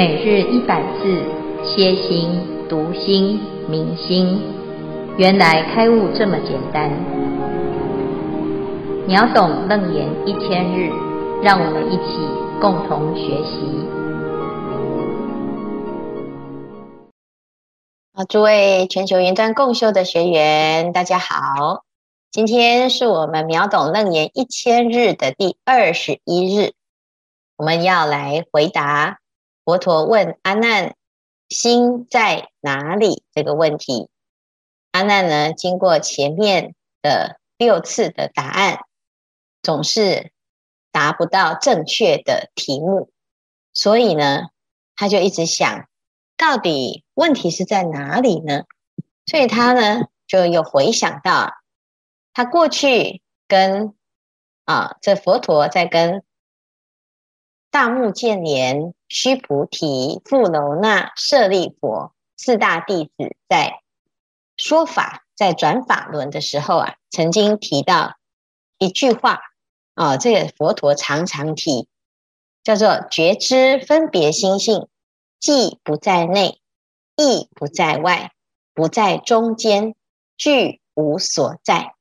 每日一百字，歇心、读心、明心，原来开悟这么简单。秒懂楞严一千日，让我们一起共同学习。好，诸位全球云端共修的学员，大家好，今天是我们秒懂楞严一千日的第二十一日，我们要来回答。佛陀问阿难：“心在哪里？”这个问题，阿难呢，经过前面的六次的答案，总是达不到正确的题目，所以呢，他就一直想，到底问题是在哪里呢？所以他呢，就又回想到，他过去跟啊，这佛陀在跟。大目犍连、须菩提、富楼那、舍利弗四大弟子在说法、在转法轮的时候啊，曾经提到一句话啊，这个佛陀常常提，叫做“觉知分别心性，既不在内，亦不在外，不在中间，俱无所在”。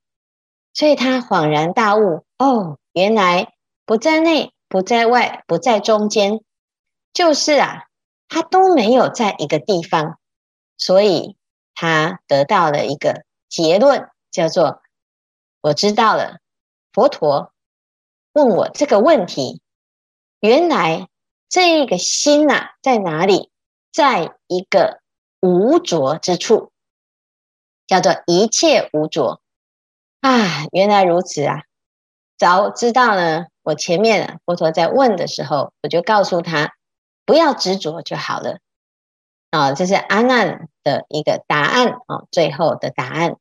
所以他恍然大悟，哦，原来不在内。不在外，不在中间，就是啊，他都没有在一个地方，所以他得到了一个结论，叫做我知道了。佛陀问我这个问题，原来这个心呐、啊，在哪里？在一个无着之处，叫做一切无着啊，原来如此啊，早知道呢。我前面佛陀在问的时候，我就告诉他不要执着就好了啊，这是阿难的一个答案啊，最后的答案。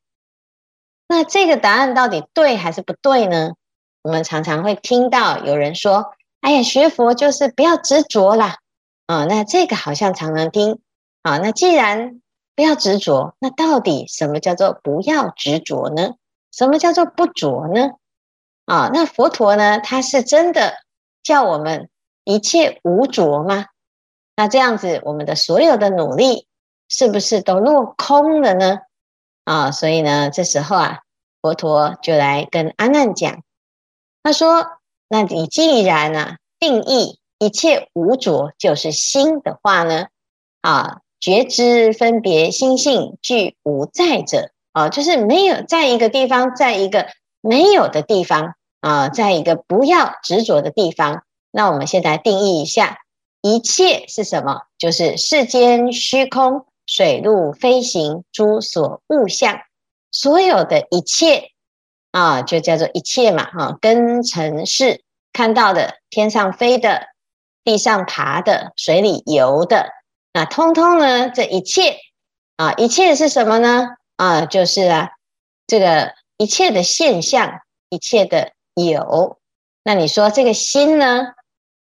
那这个答案到底对还是不对呢？我们常常会听到有人说：“哎呀，学佛就是不要执着啦。”啊，那这个好像常常听啊。那既然不要执着，那到底什么叫做不要执着呢？什么叫做不着呢？啊，那佛陀呢？他是真的叫我们一切无着吗？那这样子，我们的所有的努力是不是都落空了呢？啊，所以呢，这时候啊，佛陀就来跟阿难讲，他说：“那你既然啊定义一切无着就是心的话呢，啊，觉知分别心性俱无在者，啊，就是没有在一个地方，在一个没有的地方。”啊，在一个不要执着的地方。那我们现在定义一下，一切是什么？就是世间虚空、水陆飞行诸所物象，所有的一切啊，就叫做一切嘛。哈、啊，根尘世看到的，天上飞的，地上爬的，水里游的，那通通呢，这一切啊，一切是什么呢？啊，就是啊，这个一切的现象，一切的。有，那你说这个心呢？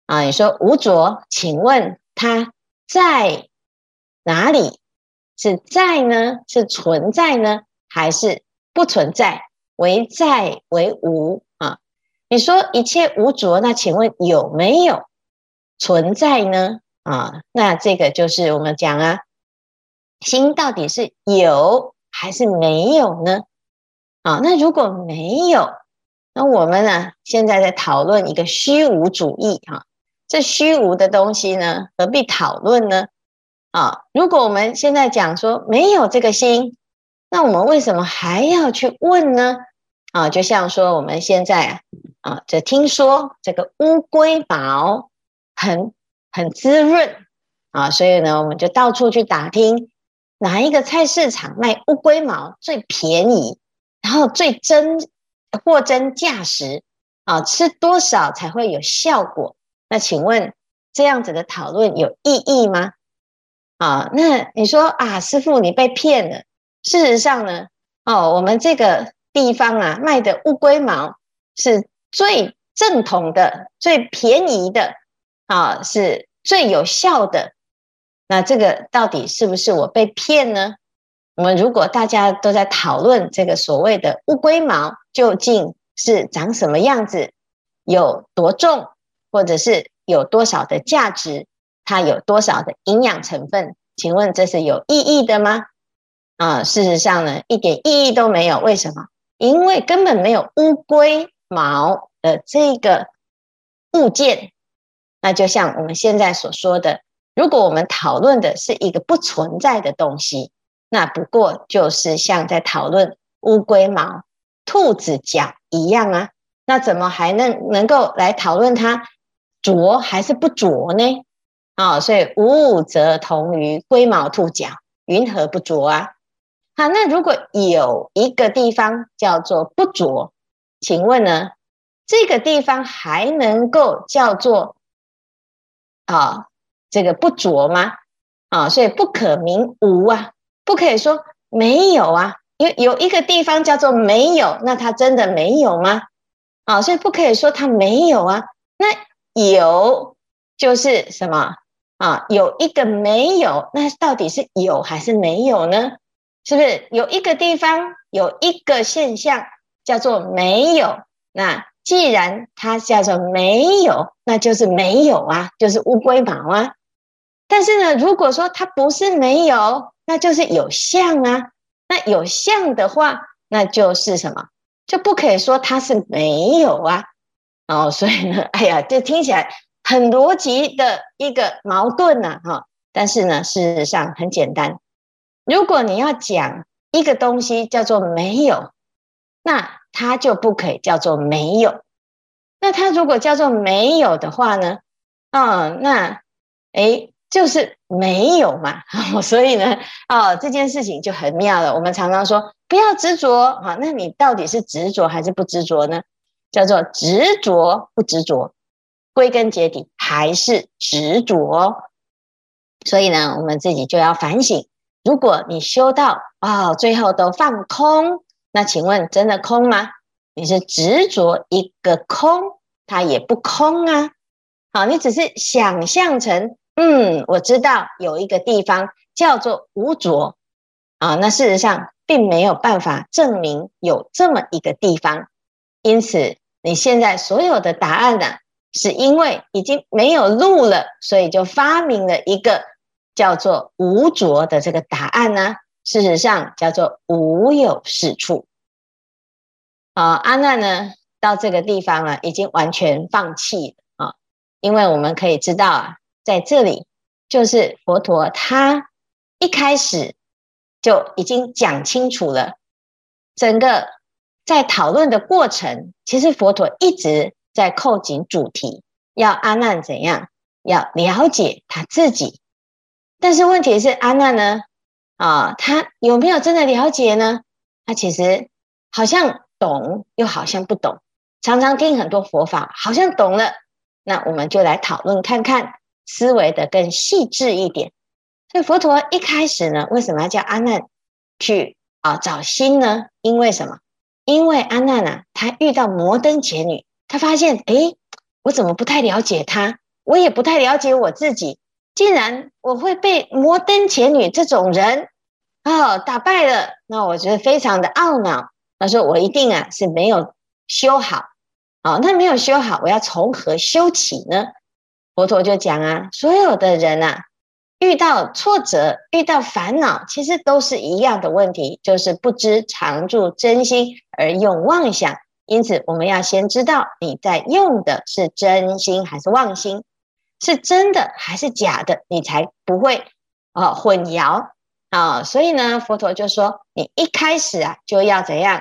啊，你说无着，请问它在哪里？是在呢？是存在呢？还是不存在？为在为无啊？你说一切无着，那请问有没有存在呢？啊，那这个就是我们讲啊，心到底是有还是没有呢？啊，那如果没有？那我们呢？现在在讨论一个虚无主义哈，这虚无的东西呢，何必讨论呢？啊，如果我们现在讲说没有这个心，那我们为什么还要去问呢？啊，就像说我们现在啊，这听说这个乌龟毛很很滋润啊，所以呢，我们就到处去打听哪一个菜市场卖乌龟毛最便宜，然后最真。货真价实啊，吃多少才会有效果？那请问这样子的讨论有意义吗？啊，那你说啊，师傅你被骗了。事实上呢，哦，我们这个地方啊卖的乌龟毛是最正统的、最便宜的啊，是最有效的。那这个到底是不是我被骗呢？我们如果大家都在讨论这个所谓的乌龟毛究竟是长什么样子，有多重，或者是有多少的价值，它有多少的营养成分？请问这是有意义的吗？啊，事实上呢，一点意义都没有。为什么？因为根本没有乌龟毛的这个物件。那就像我们现在所说的，如果我们讨论的是一个不存在的东西，那不过就是像在讨论乌龟毛、兔子脚一样啊。那怎么还能能够来讨论它浊还是不浊呢？啊，所以无物则同于龟毛兔脚，云何不浊啊？好，那如果有一个地方叫做不浊，请问呢，这个地方还能够叫做啊这个不浊吗？啊，所以不可名无啊，不可以说没有啊，因为有一个地方叫做没有，那它真的没有吗？啊，所以不可以说它没有啊，那有就是什么？啊，有一个没有，那到底是有还是没有呢？是不是有一个地方有一个现象叫做没有？那既然它叫做没有，那就是没有啊，就是乌龟毛啊。但是呢，如果说它不是没有，那就是有相啊。那有相的话，那就是什么？就不可以说它是没有啊。哦，所以呢，哎呀，这听起来。很逻辑的一个矛盾呐，哈！但是呢，事实上很简单。如果你要讲一个东西叫做没有，那它就不可以叫做没有。那它如果叫做没有的话呢？啊，那诶，就是没有嘛。所以呢，哦，这件事情就很妙了。我们常常说不要执着啊，那你到底是执着还是不执着呢？叫做执着不执着。归根结底还是执着，所以呢，我们自己就要反省。如果你修到啊、哦，最后都放空，那请问真的空吗？你是执着一个空，它也不空啊。好，你只是想象成，嗯，我知道有一个地方叫做无着啊，那事实上并没有办法证明有这么一个地方。因此，你现在所有的答案呢？是因为已经没有路了，所以就发明了一个叫做无着的这个答案呢。事实上叫做无有是处。啊，阿难呢到这个地方了，已经完全放弃了啊，因为我们可以知道啊，在这里就是佛陀他一开始就已经讲清楚了，整个在讨论的过程，其实佛陀一直。在扣紧主题，要阿难怎样？要了解他自己。但是问题是，阿难呢？啊，他有没有真的了解呢？他其实好像懂，又好像不懂。常常听很多佛法，好像懂了。那我们就来讨论看看，思维的更细致一点。所以佛陀一开始呢，为什么要叫阿难去啊找心呢？因为什么？因为阿难啊，他遇到摩登伽女。他发现，诶，我怎么不太了解他？我也不太了解我自己。竟然我会被摩登伽女这种人哦打败了，那我觉得非常的懊恼。他说：“我一定啊是没有修好，哦，那没有修好，我要从何修起呢？”佛陀就讲啊，所有的人啊，遇到挫折、遇到烦恼，其实都是一样的问题，就是不知常住真心而用妄想。因此，我们要先知道你在用的是真心还是妄心，是真的还是假的，你才不会啊混淆啊。所以呢，佛陀就说，你一开始啊就要怎样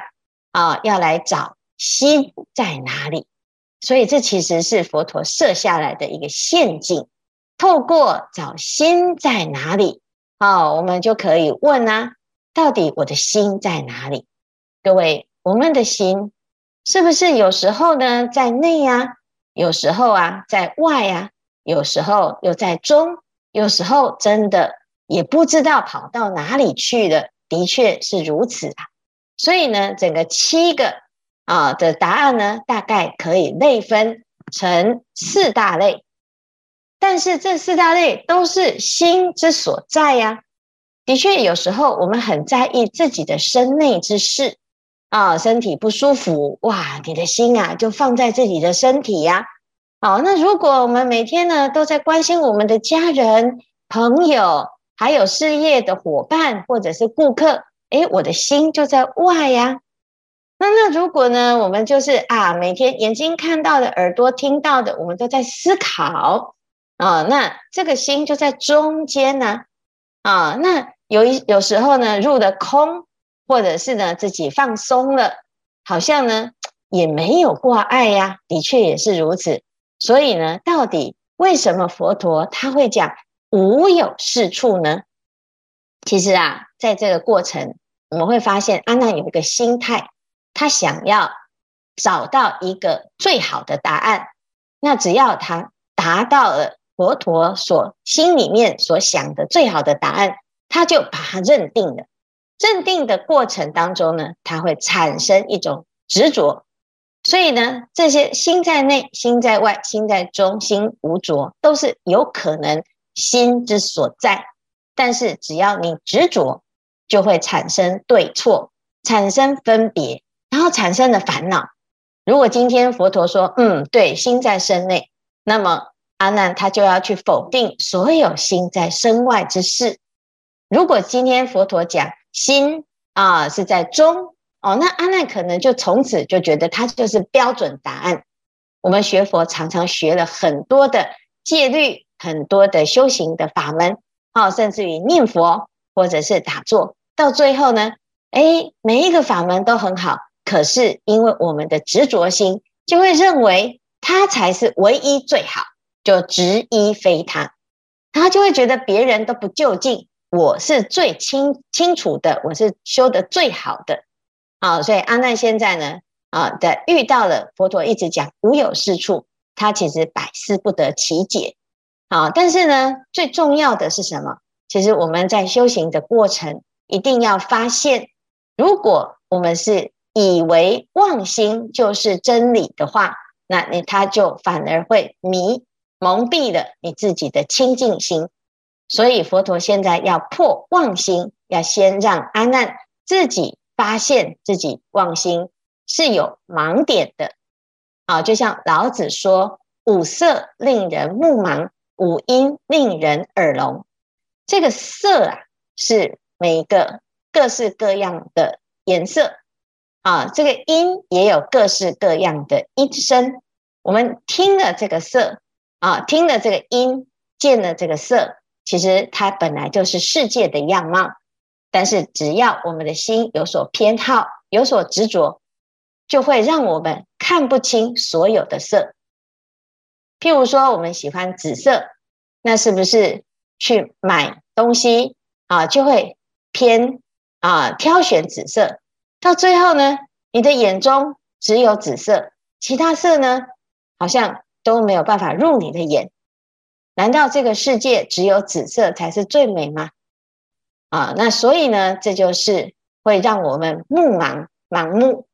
啊？要来找心在哪里。所以这其实是佛陀设下来的一个陷阱。透过找心在哪里，啊，我们就可以问啊，到底我的心在哪里？各位，我们的心。是不是有时候呢在内呀、啊，有时候啊在外呀、啊，有时候又在中，有时候真的也不知道跑到哪里去了。的确是如此啊。所以呢，整个七个啊的答案呢，大概可以类分成四大类。但是这四大类都是心之所在呀、的确，有时候我们很在意自己的身内之事。啊，身体不舒服哇，你的心啊就放在自己的身体呀、好，那如果我们每天呢都在关心我们的家人、朋友，还有事业的伙伴或者是顾客，诶，我的心就在外呀。那那如果呢，我们就是啊，每天眼睛看到的、耳朵听到的，我们都在思考啊，那这个心就在中间呢。啊，那有一有时候呢，入了空，或者是呢自己放松了，好像呢也没有挂碍呀。的确也是如此。所以呢，到底为什么佛陀他会讲无有是处呢？其实啊，在这个过程，我们会发现阿难有一个心态。他想要找到一个最好的答案，那只要他达到了佛陀所心里面所想的最好的答案，他就把它认定了。认定的过程当中呢，他会产生一种执着。所以呢，这些心在内、心在外、心在中、心无着，都是有可能心之所在。但是只要你执着，就会产生对错，产生分别。然后产生的烦恼。如果今天佛陀说，嗯，对，心在身内，那么阿难他就要去否定所有心在身外之事。如果今天佛陀讲心啊是在中哦，那阿难可能就从此就觉得他就是标准答案。我们学佛常常学了很多的戒律，很多的修行的法门，哦，甚至于念佛或者是打坐，到最后呢，诶，每一个法门都很好。可是，因为我们的执着心，就会认为他才是唯一最好，就执一非他，他就会觉得别人都不就近，我是最清清楚的，我是修得最好的。啊，所以阿难现在呢，啊的遇到了佛陀一直讲无有是处，他其实百思不得其解。啊，但是呢，最重要的是什么？其实我们在修行的过程，一定要发现，如果我们是以为妄心就是真理的话，那你他就反而会迷蒙蔽了你自己的清净心。所以佛陀现在要破妄心，要先让阿难自己发现自己妄心是有盲点的。啊，就像老子说：“五色令人目盲，五音令人耳聋。”这个色啊，是每一个各式各样的颜色。啊，这个音也有各式各样的音声。我们听了这个色，啊，听了这个音，见了这个色，其实它本来就是世界的样貌。但是只要我们的心有所偏好，有所执着，就会让我们看不清所有的色。譬如说，我们喜欢紫色，那是不是去买东西啊，就会偏啊挑选紫色？到最后呢，你的眼中只有紫色，其他色呢，好像都没有办法入你的眼。难道这个世界只有紫色才是最美吗？啊，那所以呢，这就是会让我们目盲盲目。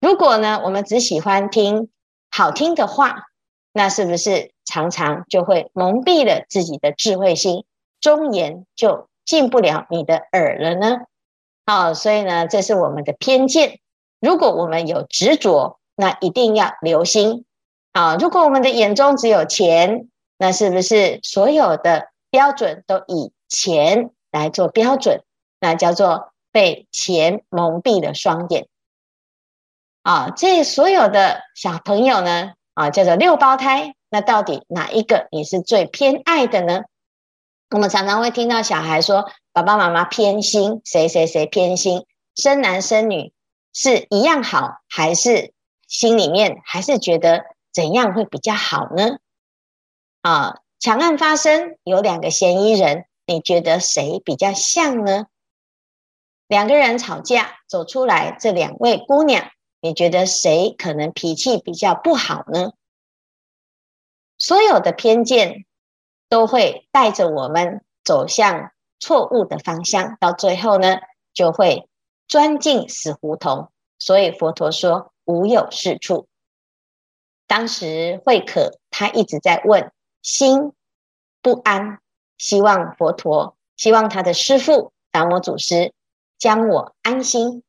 如果呢，我们只喜欢听好听的话，那是不是常常就会蒙蔽了自己的智慧心，忠言就进不了你的耳了呢？好，所以呢，这是我们的偏见。如果我们有执着，那一定要留心。啊，如果我们的眼中只有钱，那是不是所有的标准都以钱来做标准？那叫做被钱蒙蔽了双眼。啊，这所有的小朋友呢，啊，叫做六胞胎。那到底哪一个你是最偏爱的呢？我们常常会听到小孩说。爸爸妈妈偏心，谁谁谁偏心？生男生女是一样好，还是心里面还是觉得怎样会比较好呢？啊，强案发生，有两个嫌疑人，你觉得谁比较像呢？两个人吵架走出来，这两位姑娘，你觉得谁可能脾气比较不好呢？所有的偏见都会带着我们走向。错误的方向，到最后呢，就会钻进死胡同。所以佛陀说无有是处。当时慧可他一直在问，心不安，希望佛陀，希望他的师父达摩祖师将我安心。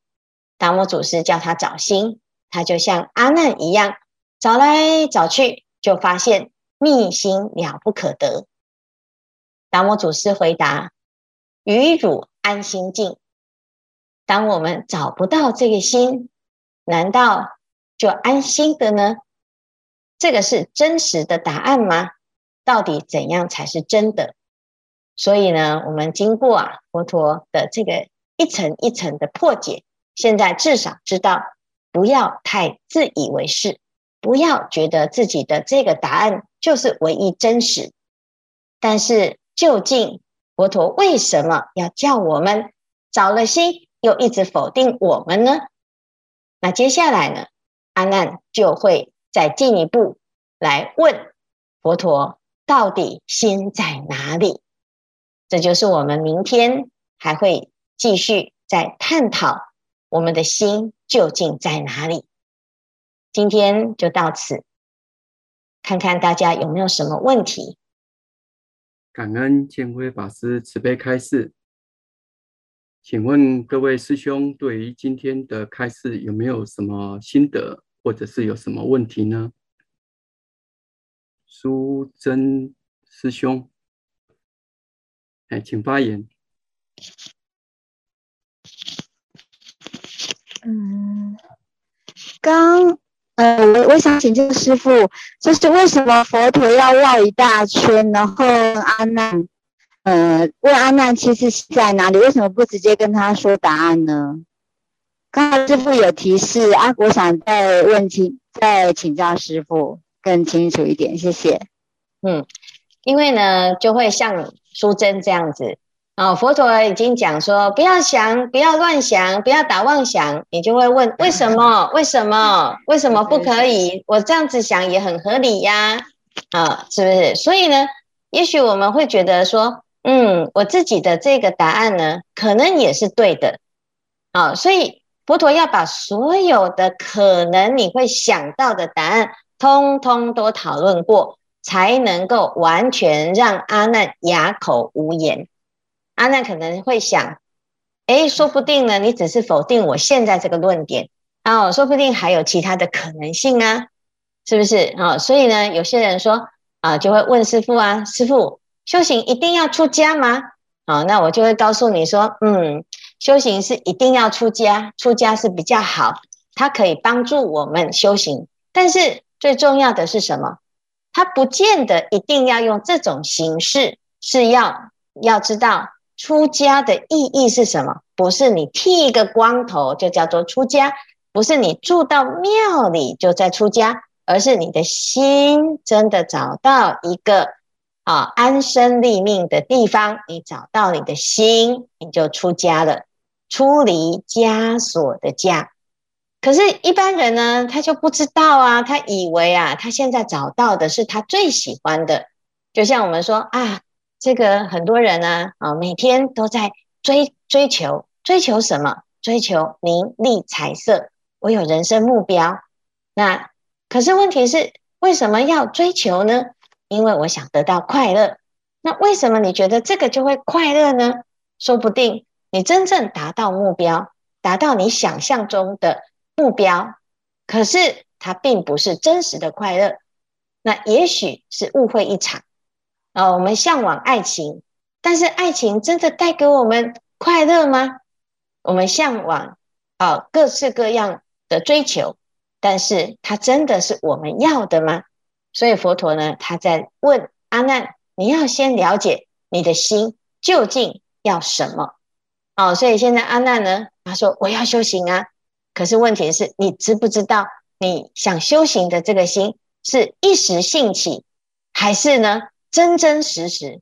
达摩祖师叫他找心，他就像阿难一样找来找去，就发现密心了不可得。达摩祖师回答：“于汝安心境。”当我们找不到这个心，难道就安心的呢？这个是真实的答案吗？到底怎样才是真的？所以呢，我们经过啊佛陀的这个一层一层的破解，现在至少知道不要太自以为是，不要觉得自己的这个答案就是唯一真实。但是究竟佛陀为什么要叫我们找了心？又一直否定我们呢？那接下来呢？阿难就会再进一步来问佛陀：到底心在哪里？这就是我们明天还会继续再探讨我们的心究竟在哪里。今天就到此，看看大家有没有什么问题。感恩建辉法师慈悲开示。请问各位师兄，对于今天的开示有没有什么心得，或者是有什么问题呢？苏真师兄，哎，请发言。嗯，刚呃，我我想请教师傅，就是为什么佛陀要绕一大圈，然后阿难？呃，问阿难其实是在哪里？为什么不直接跟他说答案呢？刚才师傅有提示啊，我想再问请，再请教师傅更清楚一点，谢谢。嗯，因为呢，就会像淑珍这样子啊、哦，佛陀已经讲说，不要想，不要乱想，不要打妄想，你就会问 为什么？为什么？为什么不可以？我这样子想也很合理呀，啊、哦，是不是？所以呢，也许我们会觉得说。嗯，我自己的这个答案呢，可能也是对的，啊，所以佛陀要把所有的可能你会想到的答案，通通都讨论过，才能够完全让阿难哑口无言。阿难可能会想，诶，说不定呢，你只是否定我现在这个论点，哦，说不定还有其他的可能性啊，是不是啊？所以呢，有些人说啊，就会问师父啊，师父。修行一定要出家吗？好，那我就会告诉你说，嗯，修行是一定要出家，出家是比较好，它可以帮助我们修行。但是最重要的是什么？它不见得一定要用这种形式，是要要知道出家的意义是什么？不是你剃一个光头就叫做出家，不是你住到庙里就在出家，而是你的心真的找到一个。啊，安身立命的地方，你找到你的心，你就出家了，出离枷锁的家。可是，一般人呢，他就不知道啊，他以为啊，他现在找到的是他最喜欢的。就像我们说啊，这个很多人呢，啊，每天都在追追求，追求什么？追求名利财色，我有人生目标。那可是问题是，为什么要追求呢？因为我想得到快乐，那为什么你觉得这个就会快乐呢？说不定你真正达到目标，达到你想象中的目标，可是它并不是真实的快乐，那也许是误会一场。啊，我们向往爱情，但是爱情真的带给我们快乐吗？我们向往啊各式各样的追求，但是它真的是我们要的吗？所以佛陀呢，他在问阿难：你要先了解你的心究竟要什么？哦，所以现在阿难呢，他说我要修行啊。可是问题是你知不知道，你想修行的这个心是一时兴起，还是呢真真实实？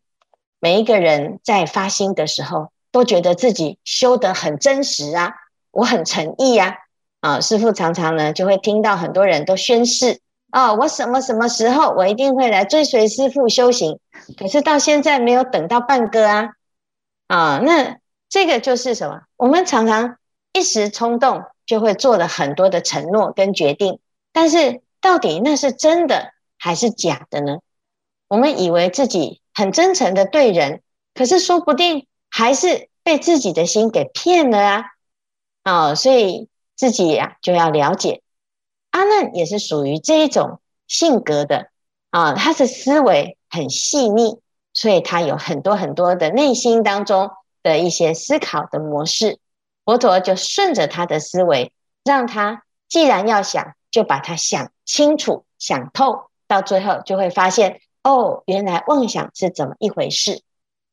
每一个人在发心的时候，都觉得自己修得很真实啊，我很诚意呀。啊，师父常常呢就会听到很多人都宣誓。啊，我什么什么时候我一定会来追随师父修行，可是到现在没有等到半个啊！啊，那这个就是什么？我们常常一时冲动就会做了很多的承诺跟决定，但是到底那是真的还是假的呢？我们以为自己很真诚的对人，可是说不定还是被自己的心给骗了啊！啊，所以自己呀就要了解。阿难也是属于这一种性格的，啊，他的思维很细腻，所以他有很多很多的内心当中的一些思考的模式。佛陀就顺着他的思维，让他既然要想，就把它想清楚、想透，到最后就会发现，哦，原来妄想是怎么一回事。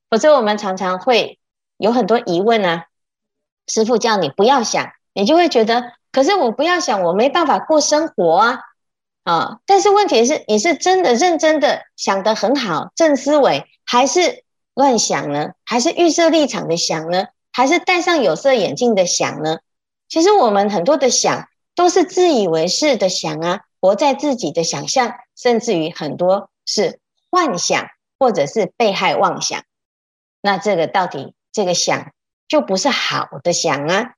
否则我们常常会有很多疑问啊。师傅叫你不要想，你就会觉得，可是我不要想，我没办法过生活啊。啊！但是问题是，你是真的认真的想得很好，正思维，还是乱想呢？还是预设立场的想呢？还是戴上有色眼镜的想呢？其实我们很多的想都是自以为是的想啊，活在自己的想象，甚至于很多是幻想或者是被害妄想。那这个到底这个想就不是好的想啊？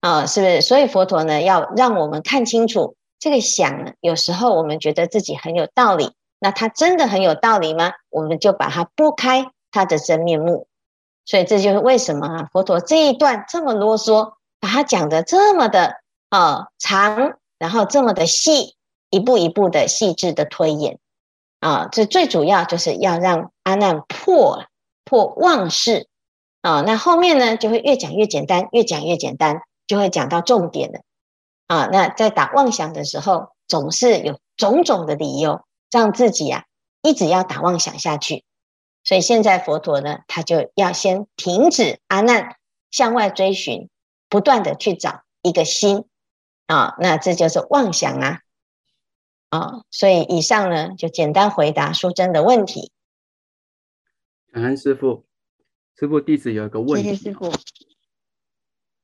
啊，是不是？所以佛陀呢，要让我们看清楚。这个想呢，有时候我们觉得自己很有道理，那它真的很有道理吗？我们就把它拨开它的真面目。所以这就是为什么啊，佛陀这一段这么啰嗦，把它讲得这么的啊、呃、长，然后这么的细，一步一步的细致的推演啊。这最主要就是要让阿难破破妄事啊。那后面呢，就会越讲越简单，越讲越简单，就会讲到重点了。啊，那在打妄想的时候，总是有种种的理由让自己啊一直要打妄想下去。所以现在佛陀呢，他就要先停止阿难向外追寻，不断的去找一个心啊，那这就是妄想啊啊。所以以上呢，就简单回答书真的问题。感恩师傅，师傅弟子有一个问题。谢谢师父。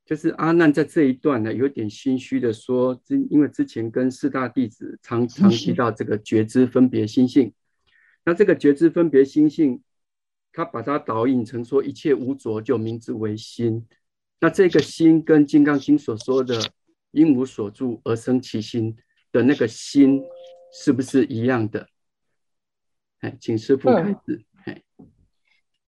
就是阿难在这一段呢，有点心虚的说，因为之前跟四大弟子常常提到这个觉知分别心性，那这个觉知分别心性，他把它导引成说一切无着就名之为心，那这个心跟《金刚经》所说的因无所住而生其心的那个心，是不是一样的？哎，请师父开始。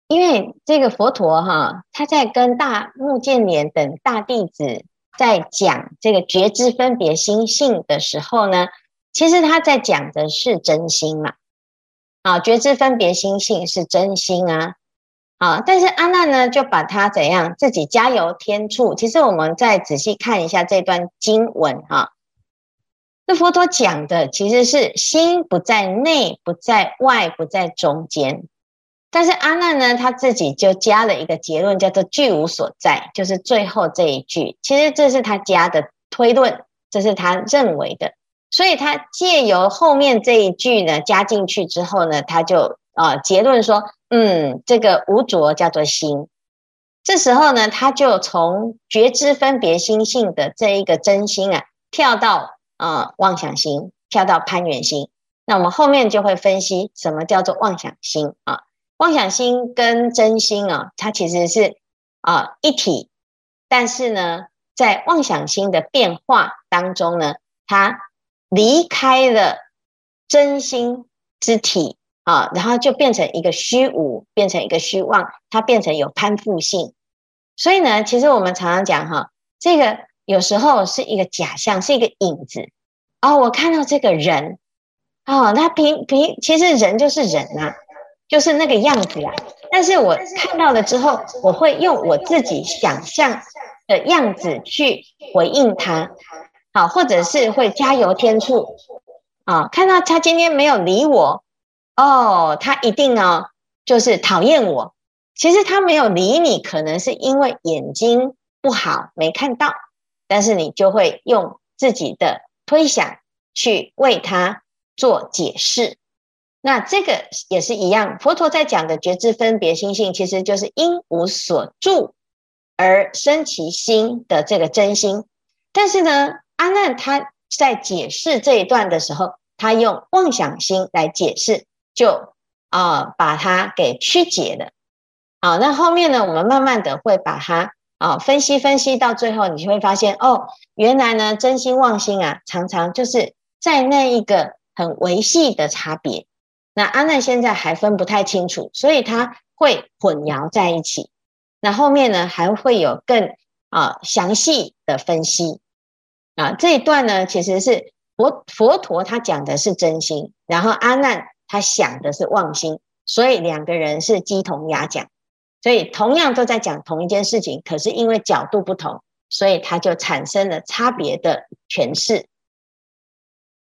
因为这个佛陀哈，他在跟大目犍连等大弟子在讲这个觉知分别心性的时候呢，其实他在讲的是真心嘛，啊，觉知分别心性是真心啊，啊，但是阿难呢就把他怎样自己加油添醋。其实我们再仔细看一下这段经文哈，这佛陀讲的其实是心不在内，不在外，不在中间。但是阿难呢，他自己就加了一个结论，叫做“具无所在”，就是最后这一句。其实这是他加的推论，这是他认为的。所以他借由后面这一句呢加进去之后呢，他就啊、结论说：“嗯，这个无着叫做心。”这时候呢，他就从觉知分别心性的这一个真心啊，跳到啊、妄想心，跳到攀缘心。那我们后面就会分析什么叫做妄想心啊。妄想心跟真心啊，它其实是啊一体，但是呢，在妄想心的变化当中呢，它离开了真心之体啊，然后就变成一个虚无，变成一个虚妄，它变成有攀附性。所以呢，其实我们常常讲哈，这个有时候是一个假象，是一个影子。哦，我看到这个人，哦，那平平其实人就是人呐、啊。就是那个样子啊，但是我看到了之后，我会用我自己想象的样子去回应他，好，或者是会加油添醋啊。看到他今天没有理我，哦，他一定呢就是讨厌我。其实他没有理你，可能是因为眼睛不好没看到，但是你就会用自己的推想去为他做解释。那这个也是一样，佛陀在讲的觉知分别心性，其实就是因无所住而生其心的这个真心。但是呢，阿难他在解释这一段的时候，他用妄想心来解释，就啊、把它给曲解了。好，那后面呢，我们慢慢的会把它啊分析分析到最后，你就会发现哦，原来呢真心妄心啊，常常就是在那一个很微细的差别。那阿难现在还分不太清楚，所以他会混淆在一起。那后面呢，还会有更啊详细的分析啊。这一段呢，其实是佛佛陀他讲的是真心，然后阿难他想的是妄心，所以两个人是鸡同鸭讲。所以同样都在讲同一件事情，可是因为角度不同，所以它就产生了差别的诠释。